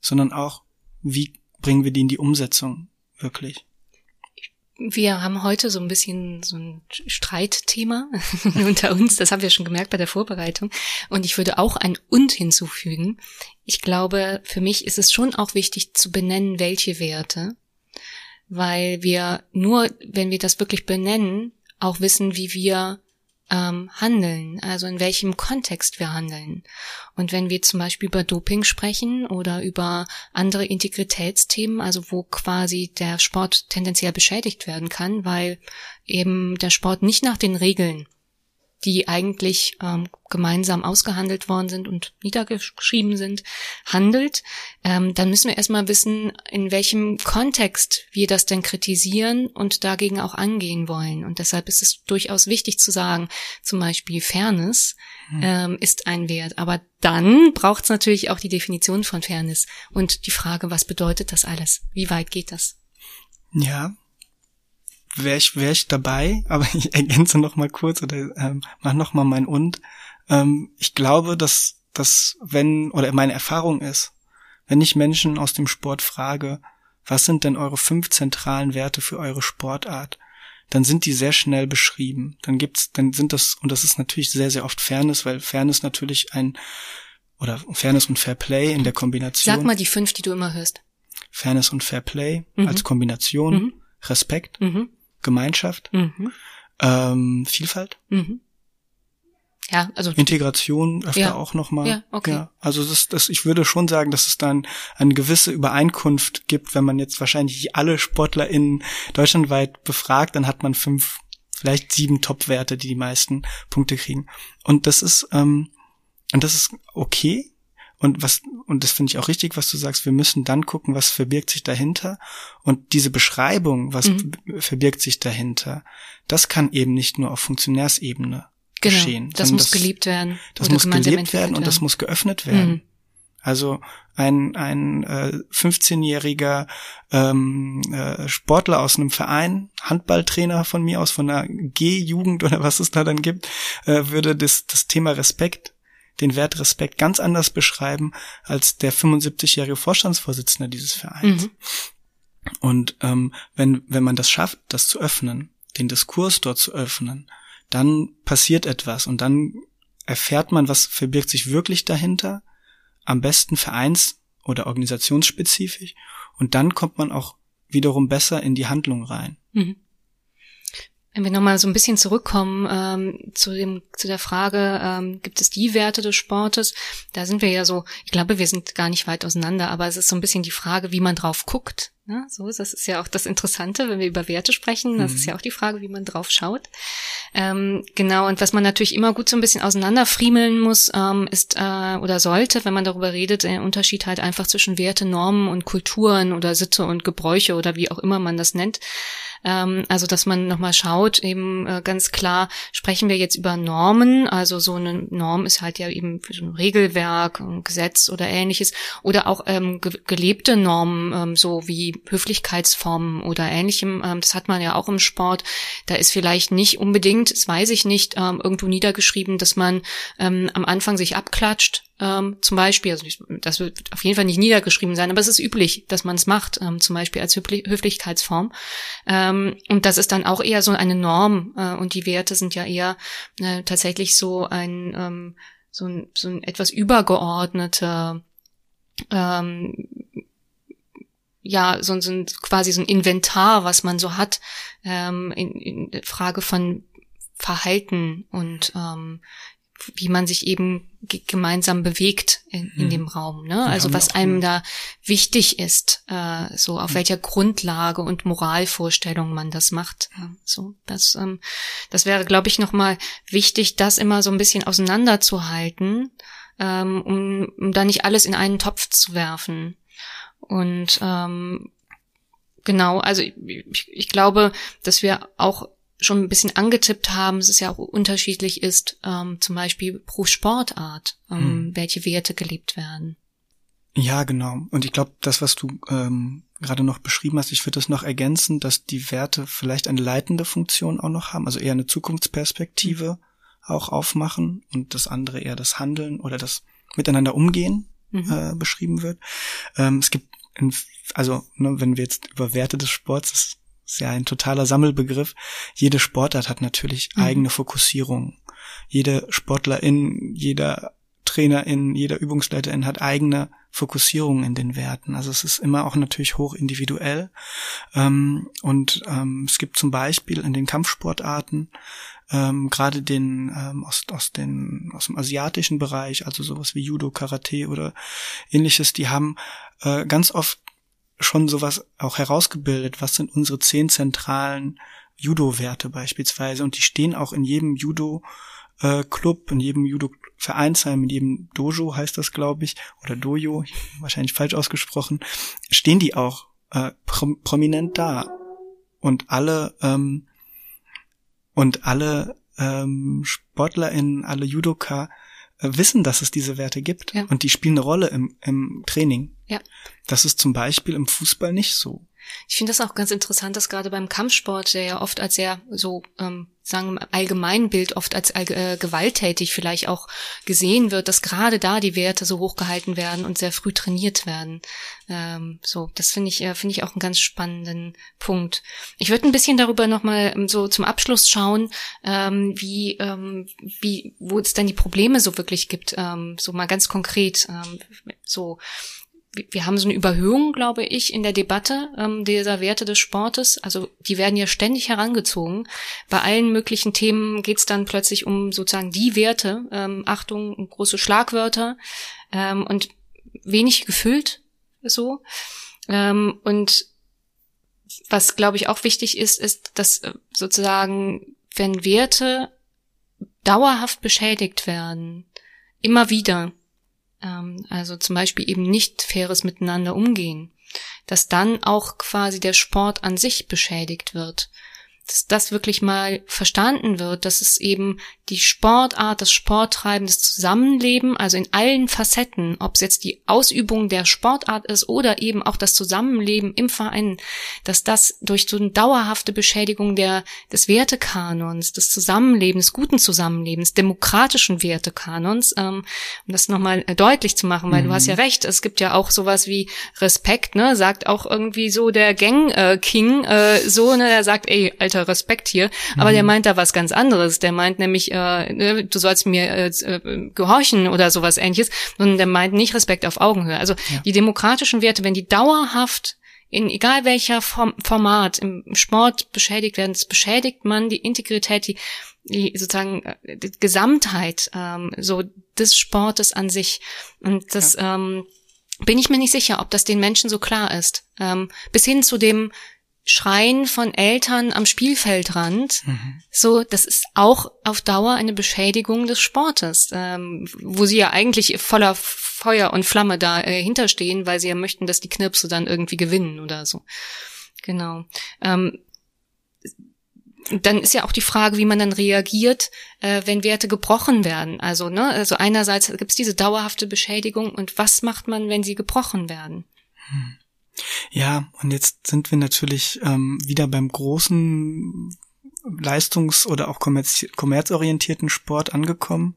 sondern auch, wie bringen wir die in die Umsetzung wirklich. Wir haben heute so ein bisschen so ein Streitthema unter uns, das haben wir schon gemerkt bei der Vorbereitung. Und ich würde auch ein und hinzufügen. Ich glaube, für mich ist es schon auch wichtig zu benennen, welche Werte weil wir nur, wenn wir das wirklich benennen, auch wissen, wie wir ähm, handeln, also in welchem Kontext wir handeln. Und wenn wir zum Beispiel über Doping sprechen oder über andere Integritätsthemen, also wo quasi der Sport tendenziell beschädigt werden kann, weil eben der Sport nicht nach den Regeln die eigentlich ähm, gemeinsam ausgehandelt worden sind und niedergeschrieben sind, handelt, ähm, dann müssen wir erstmal wissen, in welchem Kontext wir das denn kritisieren und dagegen auch angehen wollen. Und deshalb ist es durchaus wichtig zu sagen, zum Beispiel Fairness hm. ähm, ist ein Wert. Aber dann braucht es natürlich auch die Definition von Fairness und die Frage, was bedeutet das alles? Wie weit geht das? Ja, wäre ich, wär ich dabei, aber ich ergänze noch mal kurz oder ähm, mach noch mal mein und. Ähm, ich glaube, dass, dass wenn, oder meine Erfahrung ist, wenn ich Menschen aus dem Sport frage, was sind denn eure fünf zentralen Werte für eure Sportart, dann sind die sehr schnell beschrieben. Dann gibt's, dann sind das, und das ist natürlich sehr, sehr oft Fairness, weil Fairness natürlich ein, oder Fairness und Fair Play in der Kombination. Sag mal die fünf, die du immer hörst. Fairness und Fair Play mhm. als Kombination, mhm. Respekt, mhm. Gemeinschaft, mhm. ähm, Vielfalt. Mhm. Ja, also Integration öfter ja, auch nochmal. Ja, okay. Ja, also das, das, ich würde schon sagen, dass es dann eine gewisse Übereinkunft gibt, wenn man jetzt wahrscheinlich alle Sportler in deutschlandweit befragt, dann hat man fünf, vielleicht sieben Top-Werte, die die meisten Punkte kriegen. Und das ist ähm, und das ist okay. Und was, und das finde ich auch richtig, was du sagst, wir müssen dann gucken, was verbirgt sich dahinter. Und diese Beschreibung, was mhm. verbirgt sich dahinter, das kann eben nicht nur auf Funktionärsebene genau, geschehen. Das muss das, gelebt werden. Das muss gelebt werden und das muss geöffnet werden. Mhm. Also ein, ein äh, 15-jähriger ähm, äh, Sportler aus einem Verein, Handballtrainer von mir aus, von der G-Jugend oder was es da dann gibt, äh, würde das, das Thema Respekt den Wert Respekt ganz anders beschreiben als der 75-jährige Vorstandsvorsitzende dieses Vereins. Mhm. Und ähm, wenn, wenn man das schafft, das zu öffnen, den Diskurs dort zu öffnen, dann passiert etwas und dann erfährt man, was verbirgt sich wirklich dahinter, am besten vereins- oder organisationsspezifisch, und dann kommt man auch wiederum besser in die Handlung rein. Mhm. Wenn wir nochmal so ein bisschen zurückkommen ähm, zu, dem, zu der Frage, ähm, gibt es die Werte des Sportes? Da sind wir ja so, ich glaube, wir sind gar nicht weit auseinander, aber es ist so ein bisschen die Frage, wie man drauf guckt. Ne? So, das ist ja auch das Interessante, wenn wir über Werte sprechen. Das mhm. ist ja auch die Frage, wie man drauf schaut. Ähm, genau, und was man natürlich immer gut so ein bisschen auseinanderfriemeln muss, ähm, ist äh, oder sollte, wenn man darüber redet, der Unterschied halt einfach zwischen Werte, Normen und Kulturen oder Sitte und Gebräuche oder wie auch immer man das nennt. Ähm, also dass man nochmal schaut, eben äh, ganz klar, sprechen wir jetzt über Normen, also so eine Norm ist halt ja eben so ein Regelwerk, ein Gesetz oder ähnliches, oder auch ähm, ge gelebte Normen, ähm, so wie Höflichkeitsformen oder ähnlichem, ähm, das hat man ja auch im Sport. Da ist vielleicht nicht unbedingt, das weiß ich nicht, ähm, irgendwo niedergeschrieben, dass man ähm, am Anfang sich abklatscht ähm, zum Beispiel, also das wird auf jeden Fall nicht niedergeschrieben sein, aber es ist üblich, dass man es macht, ähm, zum Beispiel als Höflichkeitsform. Ähm, und das ist dann auch eher so eine Norm äh, und die Werte sind ja eher äh, tatsächlich so ein, ähm, so ein, so ein etwas übergeordneter ähm, ja, so, so ein, quasi so ein Inventar, was man so hat, ähm, in, in Frage von Verhalten und ähm, wie man sich eben gemeinsam bewegt in, in dem Raum. Ne? Also was einem da wichtig ist, äh, so auf hm. welcher Grundlage und Moralvorstellung man das macht. Ja, so das, ähm, das wäre, glaube ich, noch mal wichtig, das immer so ein bisschen auseinanderzuhalten, ähm, um, um da nicht alles in einen Topf zu werfen. Und ähm, genau, also ich, ich glaube, dass wir auch schon ein bisschen angetippt haben, dass es ja auch unterschiedlich ist, ähm, zum Beispiel pro Sportart, ähm, hm. welche Werte gelebt werden. Ja, genau. Und ich glaube, das, was du ähm, gerade noch beschrieben hast, ich würde das noch ergänzen, dass die Werte vielleicht eine leitende Funktion auch noch haben, also eher eine Zukunftsperspektive mhm. auch aufmachen und das andere eher das Handeln oder das Miteinander umgehen mhm. äh, beschrieben wird. Ähm, es gibt, in, also ne, wenn wir jetzt über Werte des Sports, das ist ja ein totaler Sammelbegriff. Jede Sportart hat natürlich mhm. eigene Fokussierung. Jede Sportlerin, jeder Trainerin, jeder Übungsleiterin hat eigene Fokussierung in den Werten. Also es ist immer auch natürlich hoch individuell. Ähm, und ähm, es gibt zum Beispiel in den Kampfsportarten ähm, gerade den ähm, aus, aus, den, aus dem asiatischen Bereich, also sowas wie Judo, Karate oder ähnliches, die haben äh, ganz oft schon sowas auch herausgebildet. Was sind unsere zehn zentralen Judo-Werte beispielsweise? Und die stehen auch in jedem Judo äh, in jedem Judo-Vereinsheim, in jedem Dojo heißt das, glaube ich, oder Dojo, wahrscheinlich falsch ausgesprochen, stehen die auch äh, prom prominent da. Und alle ähm, und alle ähm, SportlerInnen, alle Judoka äh, wissen, dass es diese Werte gibt ja. und die spielen eine Rolle im, im Training. Ja. Das ist zum Beispiel im Fußball nicht so. Ich finde das auch ganz interessant, dass gerade beim Kampfsport, der ja oft als sehr so ähm, sagen im Allgemeinbild oft als äh, gewalttätig vielleicht auch gesehen wird, dass gerade da die Werte so hochgehalten werden und sehr früh trainiert werden. Ähm, so, das finde ich äh, finde ich auch einen ganz spannenden Punkt. Ich würde ein bisschen darüber noch mal ähm, so zum Abschluss schauen, ähm, wie ähm, wie wo es dann die Probleme so wirklich gibt, ähm, so mal ganz konkret ähm, so wir haben so eine Überhöhung, glaube ich, in der Debatte ähm, dieser Werte des Sportes. Also die werden ja ständig herangezogen. Bei allen möglichen Themen geht es dann plötzlich um sozusagen die Werte. Ähm, Achtung, große Schlagwörter ähm, und wenig gefüllt so. Ähm, und was, glaube ich, auch wichtig ist, ist, dass äh, sozusagen, wenn Werte dauerhaft beschädigt werden, immer wieder, also zum Beispiel eben nicht faires Miteinander umgehen, dass dann auch quasi der Sport an sich beschädigt wird dass das wirklich mal verstanden wird, dass es eben die Sportart, das Sporttreiben, das Zusammenleben, also in allen Facetten, ob es jetzt die Ausübung der Sportart ist oder eben auch das Zusammenleben im Verein, dass das durch so eine dauerhafte Beschädigung der, des Wertekanons, des Zusammenlebens, guten Zusammenlebens, demokratischen Wertekanons, ähm, um das nochmal deutlich zu machen, weil mhm. du hast ja recht, es gibt ja auch sowas wie Respekt, ne, sagt auch irgendwie so der Gang äh, King, äh, so, ne, der sagt, ey, alter Respekt hier. Aber mhm. der meint da was ganz anderes. Der meint nämlich, äh, ne, du sollst mir äh, äh, gehorchen oder sowas ähnliches. Und der meint nicht Respekt auf Augenhöhe. Also ja. die demokratischen Werte, wenn die dauerhaft in egal welcher Form, Format im Sport beschädigt werden, das beschädigt man die Integrität, die, die sozusagen äh, die Gesamtheit ähm, so des Sportes an sich. Und das ja. ähm, bin ich mir nicht sicher, ob das den Menschen so klar ist. Ähm, bis hin zu dem Schreien von Eltern am Spielfeldrand, mhm. so, das ist auch auf Dauer eine Beschädigung des Sportes, ähm, wo sie ja eigentlich voller Feuer und Flamme da äh, hinterstehen, weil sie ja möchten, dass die Knirpse dann irgendwie gewinnen oder so. Genau. Ähm, dann ist ja auch die Frage, wie man dann reagiert, äh, wenn Werte gebrochen werden. Also, ne, also einerseits gibt es diese dauerhafte Beschädigung und was macht man, wenn sie gebrochen werden? Hm. Ja, und jetzt sind wir natürlich ähm, wieder beim großen leistungs- oder auch kommerz kommerzorientierten Sport angekommen,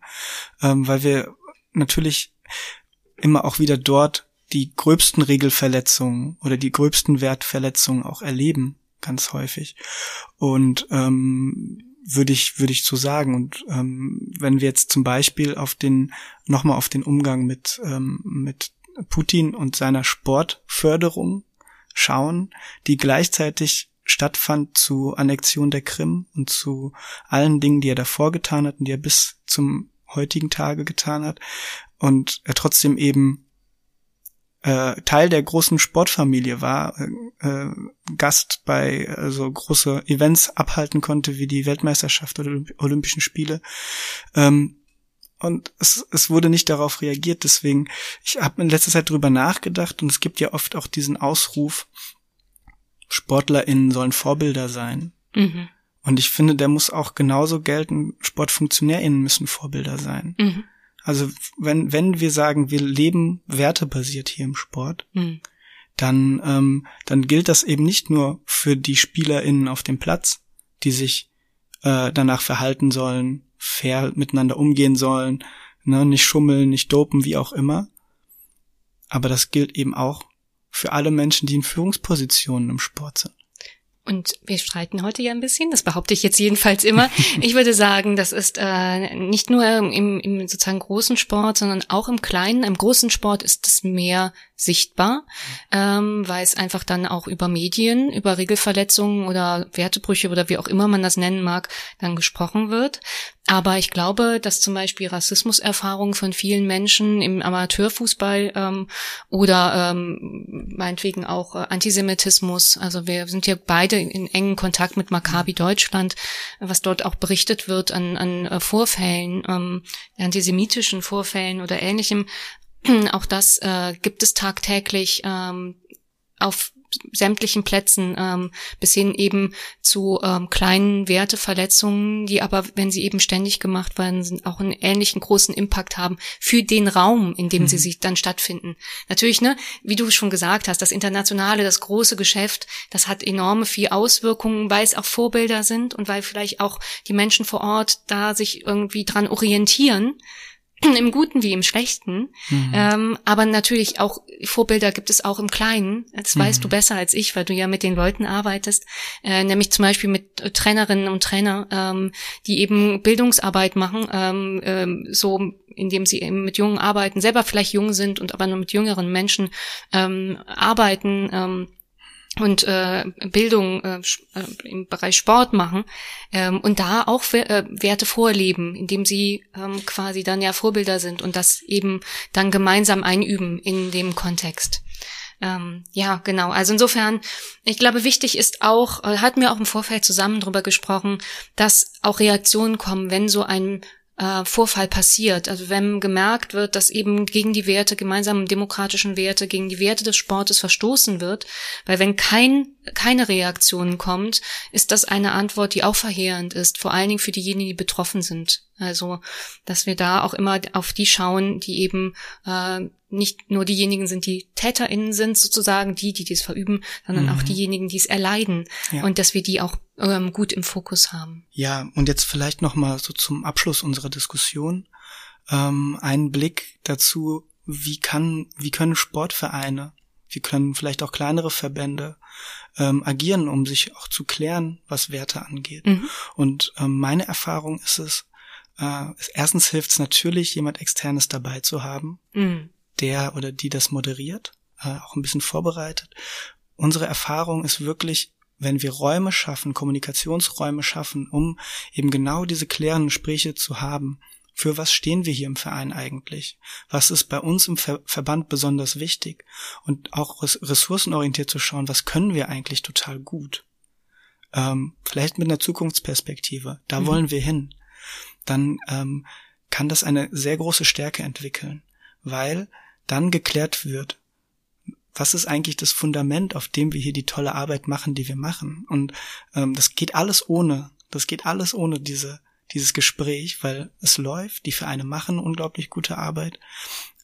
ähm, weil wir natürlich immer auch wieder dort die gröbsten Regelverletzungen oder die gröbsten Wertverletzungen auch erleben, ganz häufig. Und ähm, würde ich würde ich so sagen. Und ähm, wenn wir jetzt zum Beispiel auf den nochmal auf den Umgang mit ähm, mit Putin und seiner Sportförderung schauen, die gleichzeitig stattfand zu Annexion der Krim und zu allen Dingen, die er davor getan hat und die er bis zum heutigen Tage getan hat und er trotzdem eben äh, Teil der großen Sportfamilie war, äh, Gast bei also große Events abhalten konnte, wie die Weltmeisterschaft oder Olympischen Spiele. Ähm, und es, es wurde nicht darauf reagiert. Deswegen, ich habe in letzter Zeit drüber nachgedacht und es gibt ja oft auch diesen Ausruf, SportlerInnen sollen Vorbilder sein. Mhm. Und ich finde, der muss auch genauso gelten, SportfunktionärInnen müssen Vorbilder sein. Mhm. Also wenn, wenn wir sagen, wir leben wertebasiert hier im Sport, mhm. dann, ähm, dann gilt das eben nicht nur für die SpielerInnen auf dem Platz, die sich äh, danach verhalten sollen, fair miteinander umgehen sollen, ne, nicht schummeln, nicht dopen, wie auch immer. Aber das gilt eben auch für alle Menschen, die in Führungspositionen im Sport sind. Und wir streiten heute ja ein bisschen, das behaupte ich jetzt jedenfalls immer. Ich würde sagen, das ist äh, nicht nur im, im sozusagen großen Sport, sondern auch im kleinen. Im großen Sport ist es mehr sichtbar, ähm, weil es einfach dann auch über Medien, über Regelverletzungen oder Wertebrüche oder wie auch immer man das nennen mag, dann gesprochen wird. Aber ich glaube, dass zum Beispiel Rassismuserfahrungen von vielen Menschen im Amateurfußball ähm, oder ähm, meinetwegen auch äh, Antisemitismus, also wir sind ja beide in engen Kontakt mit Maccabi Deutschland, was dort auch berichtet wird an, an äh, Vorfällen, ähm, antisemitischen Vorfällen oder ähnlichem, auch das äh, gibt es tagtäglich ähm, auf sämtlichen Plätzen ähm, bis hin eben zu ähm, kleinen Werteverletzungen, die aber, wenn sie eben ständig gemacht werden, auch einen ähnlichen großen Impact haben für den Raum, in dem mhm. sie sich dann stattfinden. Natürlich, ne, wie du schon gesagt hast, das internationale, das große Geschäft, das hat enorme viel Auswirkungen, weil es auch Vorbilder sind und weil vielleicht auch die Menschen vor Ort da sich irgendwie dran orientieren im Guten wie im Schlechten. Mhm. Ähm, aber natürlich auch Vorbilder gibt es auch im Kleinen. Das mhm. weißt du besser als ich, weil du ja mit den Leuten arbeitest. Äh, nämlich zum Beispiel mit Trainerinnen und Trainer, ähm, die eben Bildungsarbeit machen, ähm, ähm, so indem sie eben mit Jungen arbeiten, selber vielleicht jung sind und aber nur mit jüngeren Menschen ähm, arbeiten. Und äh, Bildung äh, äh, im Bereich Sport machen ähm, und da auch äh, Werte vorleben, indem sie ähm, quasi dann ja Vorbilder sind und das eben dann gemeinsam einüben in dem Kontext. Ähm, ja, genau. Also insofern, ich glaube, wichtig ist auch, äh, hatten wir auch im Vorfeld zusammen drüber gesprochen, dass auch Reaktionen kommen, wenn so ein äh, Vorfall passiert. Also wenn gemerkt wird, dass eben gegen die Werte, gemeinsamen demokratischen Werte, gegen die Werte des Sportes verstoßen wird, weil wenn kein, keine Reaktion kommt, ist das eine Antwort, die auch verheerend ist, vor allen Dingen für diejenigen, die betroffen sind. Also, dass wir da auch immer auf die schauen, die eben äh, nicht nur diejenigen sind, die TäterInnen sind, sozusagen die, die dies verüben, sondern mhm. auch diejenigen, die es erleiden. Ja. Und dass wir die auch ähm, gut im Fokus haben. Ja, und jetzt vielleicht nochmal so zum Abschluss unserer Diskussion ähm, einen Blick dazu, wie kann, wie können Sportvereine, wie können vielleicht auch kleinere Verbände ähm, agieren, um sich auch zu klären, was Werte angeht. Mhm. Und ähm, meine Erfahrung ist es, äh, erstens hilft es natürlich, jemand externes dabei zu haben, mhm. der oder die das moderiert, äh, auch ein bisschen vorbereitet. Unsere Erfahrung ist wirklich, wenn wir Räume schaffen, Kommunikationsräume schaffen, um eben genau diese klärenden Gespräche zu haben, für was stehen wir hier im Verein eigentlich? Was ist bei uns im Ver Verband besonders wichtig? Und auch ressourcenorientiert zu schauen, was können wir eigentlich total gut? Ähm, vielleicht mit einer Zukunftsperspektive. Da mhm. wollen wir hin. Dann ähm, kann das eine sehr große Stärke entwickeln, weil dann geklärt wird, was ist eigentlich das Fundament, auf dem wir hier die tolle Arbeit machen, die wir machen. Und ähm, das geht alles ohne, das geht alles ohne diese, dieses Gespräch, weil es läuft, die Vereine machen unglaublich gute Arbeit.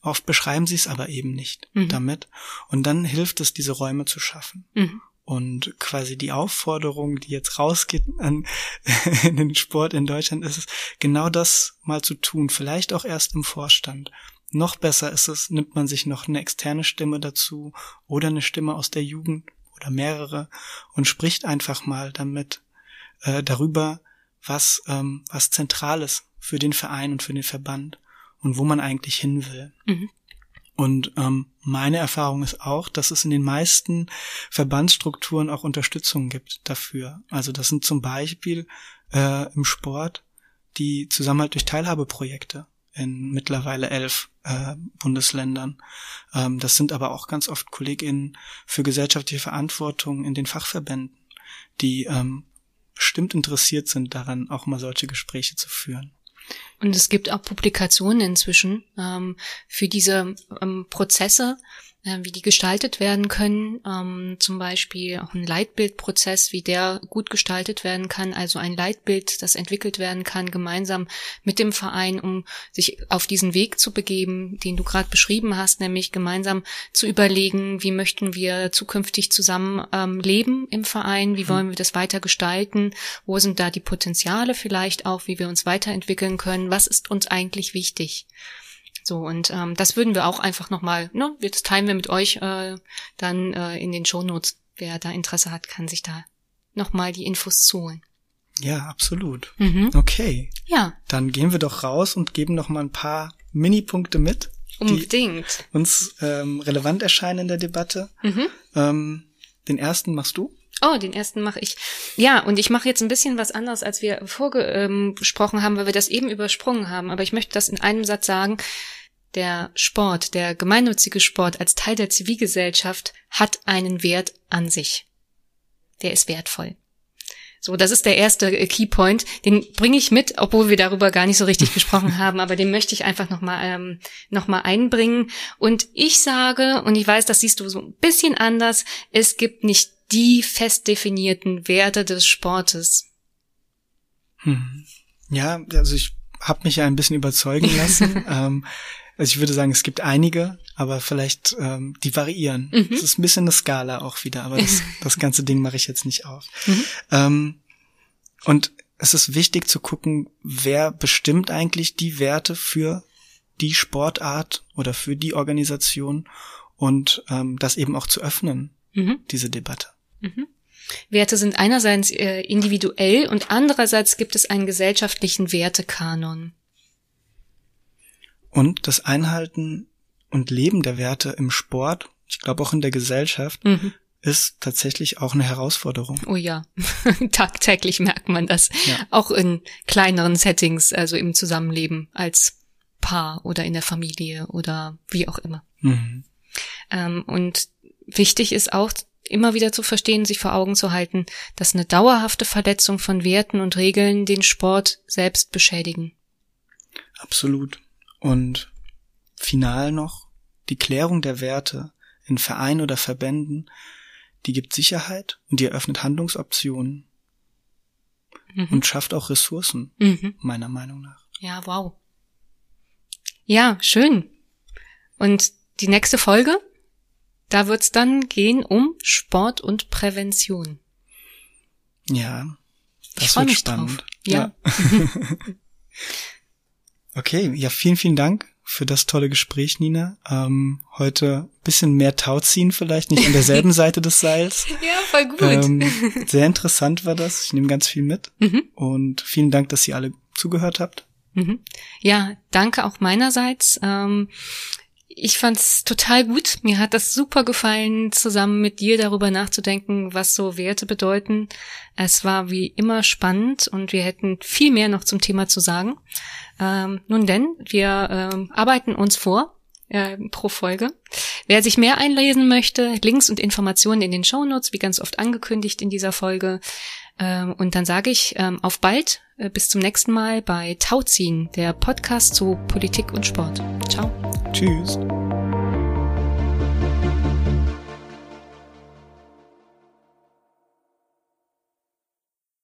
Oft beschreiben sie es aber eben nicht mhm. damit. Und dann hilft es, diese Räume zu schaffen. Mhm. Und quasi die Aufforderung, die jetzt rausgeht an in den Sport in Deutschland, ist es, genau das mal zu tun. Vielleicht auch erst im Vorstand noch besser ist es, nimmt man sich noch eine externe Stimme dazu oder eine Stimme aus der Jugend oder mehrere und spricht einfach mal damit äh, darüber, was ähm, was zentrales für den Verein und für den Verband und wo man eigentlich hin will. Mhm. Und ähm, meine Erfahrung ist auch, dass es in den meisten Verbandsstrukturen auch Unterstützung gibt dafür. Also das sind zum Beispiel äh, im Sport die Zusammenhalt durch Teilhabeprojekte in mittlerweile elf äh, Bundesländern. Ähm, das sind aber auch ganz oft KollegInnen für gesellschaftliche Verantwortung in den Fachverbänden, die ähm, bestimmt interessiert sind daran, auch mal solche Gespräche zu führen. Und es gibt auch Publikationen inzwischen ähm, für diese ähm, Prozesse, wie die gestaltet werden können. Ähm, zum Beispiel auch ein Leitbildprozess, wie der gut gestaltet werden kann. Also ein Leitbild, das entwickelt werden kann, gemeinsam mit dem Verein, um sich auf diesen Weg zu begeben, den du gerade beschrieben hast, nämlich gemeinsam zu überlegen, wie möchten wir zukünftig zusammen ähm, leben im Verein, wie wollen wir das weiter gestalten, wo sind da die Potenziale vielleicht auch, wie wir uns weiterentwickeln können, was ist uns eigentlich wichtig. So, und ähm, das würden wir auch einfach nochmal, ne, das teilen wir mit euch äh, dann äh, in den Shownotes. Wer da Interesse hat, kann sich da nochmal die Infos zu holen. Ja, absolut. Mhm. Okay. Ja. Dann gehen wir doch raus und geben noch mal ein paar Minipunkte mit. Unbedingt. Die uns ähm, relevant erscheinen in der Debatte. Mhm. Ähm, den ersten machst du? Oh, den ersten mache ich. Ja, und ich mache jetzt ein bisschen was anderes, als wir vorgesprochen ähm, haben, weil wir das eben übersprungen haben. Aber ich möchte das in einem Satz sagen. Der Sport, der gemeinnützige Sport als Teil der Zivilgesellschaft hat einen Wert an sich. Der ist wertvoll. So, das ist der erste äh, Keypoint. Den bringe ich mit, obwohl wir darüber gar nicht so richtig gesprochen haben, aber den möchte ich einfach nochmal ähm, noch einbringen. Und ich sage, und ich weiß, das siehst du so ein bisschen anders, es gibt nicht die fest definierten Werte des Sportes. Hm. Ja, also ich habe mich ja ein bisschen überzeugen lassen. ähm, also ich würde sagen, es gibt einige, aber vielleicht ähm, die variieren. Mhm. Es ist ein bisschen eine Skala auch wieder, aber das, das ganze Ding mache ich jetzt nicht auf. Mhm. Ähm, und es ist wichtig zu gucken, wer bestimmt eigentlich die Werte für die Sportart oder für die Organisation und ähm, das eben auch zu öffnen, mhm. diese Debatte. Mhm. Werte sind einerseits äh, individuell und andererseits gibt es einen gesellschaftlichen Wertekanon. Und das Einhalten und Leben der Werte im Sport, ich glaube auch in der Gesellschaft, mhm. ist tatsächlich auch eine Herausforderung. Oh ja, tagtäglich merkt man das. Ja. Auch in kleineren Settings, also im Zusammenleben als Paar oder in der Familie oder wie auch immer. Mhm. Ähm, und wichtig ist auch immer wieder zu verstehen, sich vor Augen zu halten, dass eine dauerhafte Verletzung von Werten und Regeln den Sport selbst beschädigen. Absolut. Und final noch, die Klärung der Werte in Vereinen oder Verbänden, die gibt Sicherheit und die eröffnet Handlungsoptionen mhm. und schafft auch Ressourcen, mhm. meiner Meinung nach. Ja, wow. Ja, schön. Und die nächste Folge? Da wird's dann gehen um Sport und Prävention. Ja, das ich wird mich spannend. Drauf. Ja. ja. okay, ja, vielen, vielen Dank für das tolle Gespräch, Nina. Ähm, heute bisschen mehr Tauziehen vielleicht, nicht an derselben Seite des Seils. Ja, voll gut. Ähm, sehr interessant war das. Ich nehme ganz viel mit. Mhm. Und vielen Dank, dass ihr alle zugehört habt. Mhm. Ja, danke auch meinerseits. Ähm, ich fand's total gut. Mir hat das super gefallen, zusammen mit dir darüber nachzudenken, was so Werte bedeuten. Es war wie immer spannend und wir hätten viel mehr noch zum Thema zu sagen. Ähm, nun denn, wir ähm, arbeiten uns vor äh, pro Folge. Wer sich mehr einlesen möchte, Links und Informationen in den Shownotes, wie ganz oft angekündigt in dieser Folge. Ähm, und dann sage ich ähm, auf bald, äh, bis zum nächsten Mal bei Tauziehen, der Podcast zu Politik und Sport. Ciao. Tschüss.